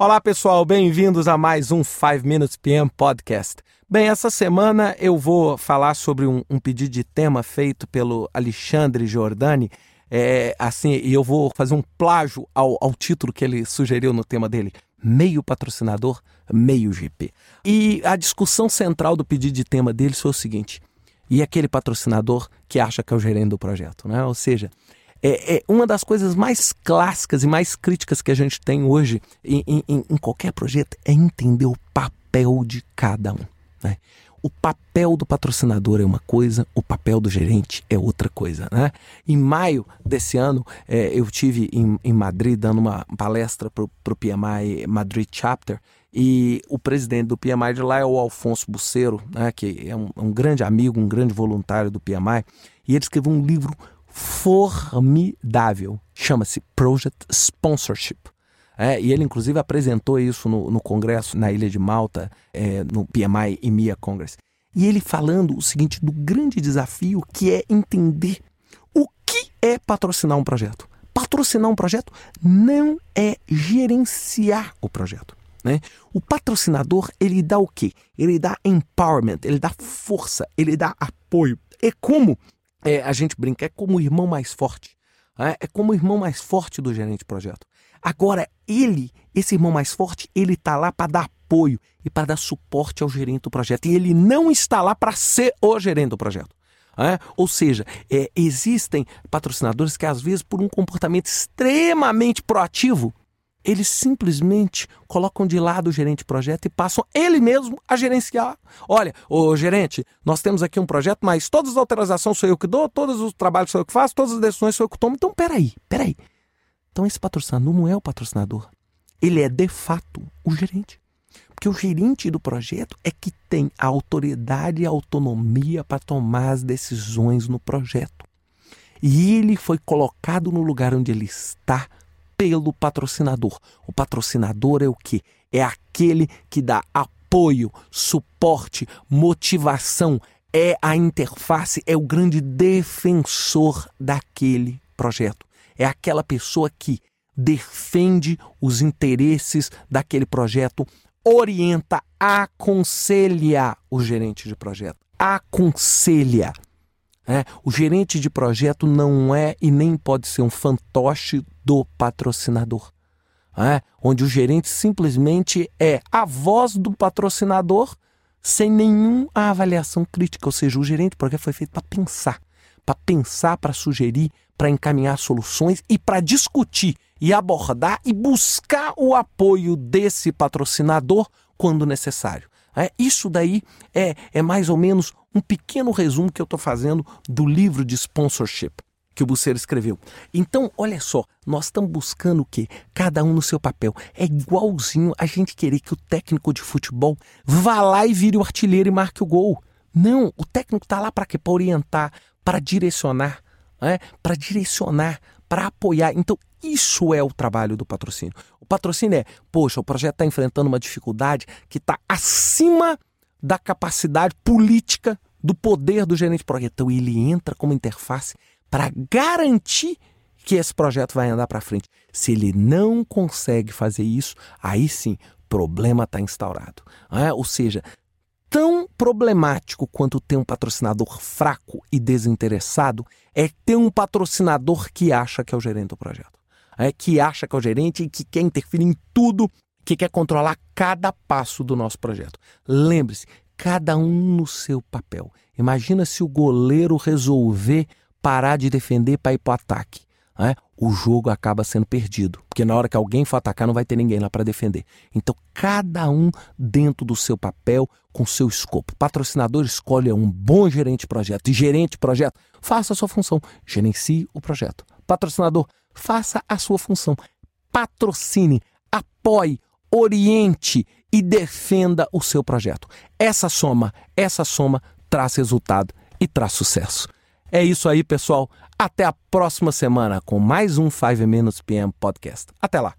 Olá, pessoal, bem-vindos a mais um 5 Minutes PM Podcast. Bem, essa semana eu vou falar sobre um, um pedido de tema feito pelo Alexandre Giordani. É, assim, e eu vou fazer um plágio ao, ao título que ele sugeriu no tema dele: meio patrocinador, meio GP. E a discussão central do pedido de tema dele foi o seguinte: e aquele patrocinador que acha que é o gerente do projeto, né? Ou seja, é, é, uma das coisas mais clássicas e mais críticas que a gente tem hoje em, em, em qualquer projeto é entender o papel de cada um. Né? O papel do patrocinador é uma coisa, o papel do gerente é outra coisa. Né? Em maio desse ano, é, eu tive em, em, Madrid dando uma palestra para o PMI Madrid Chapter e o presidente do PMI de lá é o Alfonso Buceiro, né, que é um, um grande amigo, um grande voluntário do PMI, e ele escreveu um livro formidável. Chama-se Project Sponsorship. É, e ele, inclusive, apresentou isso no, no Congresso na Ilha de Malta, é, no PMI EMEA Congress. E ele falando o seguinte: do grande desafio que é entender o que é patrocinar um projeto. Patrocinar um projeto não é gerenciar o projeto. Né? O patrocinador, ele dá o quê? Ele dá empowerment, ele dá força, ele dá apoio. É como é, a gente brinca, é como o irmão mais forte. É, é como o irmão mais forte do gerente de projeto. Agora, ele, esse irmão mais forte, ele está lá para dar apoio e para dar suporte ao gerente do projeto. E ele não está lá para ser o gerente do projeto. É? Ou seja, é, existem patrocinadores que, às vezes, por um comportamento extremamente proativo, eles simplesmente colocam de lado o gerente de projeto e passam ele mesmo a gerenciar. Olha, o gerente, nós temos aqui um projeto, mas todas as autorizações sou eu que dou, todos os trabalhos sou eu que faço, todas as decisões sou eu que tomo. Então, peraí, peraí. Então, esse patrocinador não é o patrocinador. Ele é, de fato, o gerente. Porque o gerente do projeto é que tem a autoridade e a autonomia para tomar as decisões no projeto. E ele foi colocado no lugar onde ele está pelo patrocinador. O patrocinador é o que? É aquele que dá apoio, suporte, motivação, é a interface, é o grande defensor daquele projeto. É aquela pessoa que defende os interesses daquele projeto, orienta, aconselha o gerente de projeto. Aconselha. É, o gerente de projeto não é e nem pode ser um fantoche do patrocinador. É, onde o gerente simplesmente é a voz do patrocinador sem nenhuma avaliação crítica. Ou seja, o gerente de projeto foi feito para pensar, para pensar, para sugerir, para encaminhar soluções e para discutir e abordar e buscar o apoio desse patrocinador quando necessário. É, isso daí é, é mais ou menos um pequeno resumo que eu estou fazendo do livro de sponsorship que o Buceiro escreveu. Então, olha só, nós estamos buscando o quê? Cada um no seu papel. É igualzinho a gente querer que o técnico de futebol vá lá e vire o artilheiro e marque o gol. Não, o técnico está lá para quê? Para orientar, para direcionar, é? para direcionar, para apoiar. Então, isso é o trabalho do patrocínio. O patrocínio é, poxa, o projeto está enfrentando uma dificuldade que está acima da capacidade política do poder do gerente de projeto. Então, ele entra como interface para garantir que esse projeto vai andar para frente. Se ele não consegue fazer isso, aí sim, problema está instaurado. É? Ou seja, tão problemático quanto ter um patrocinador fraco e desinteressado é ter um patrocinador que acha que é o gerente do projeto. É, que acha que é o gerente e que quer interferir em tudo, que quer controlar cada passo do nosso projeto. Lembre-se, cada um no seu papel. Imagina se o goleiro resolver parar de defender para ir para o ataque né, o jogo acaba sendo perdido. Porque na hora que alguém for atacar, não vai ter ninguém lá para defender. Então, cada um dentro do seu papel, com seu escopo. Patrocinador escolhe um bom gerente de projeto. E gerente de projeto, faça a sua função. Gerencie o projeto. Patrocinador, faça a sua função. Patrocine, apoie, oriente e defenda o seu projeto. Essa soma, essa soma traz resultado e traz sucesso. É isso aí, pessoal. Até a próxima semana com mais um 5 Minutes PM Podcast. Até lá.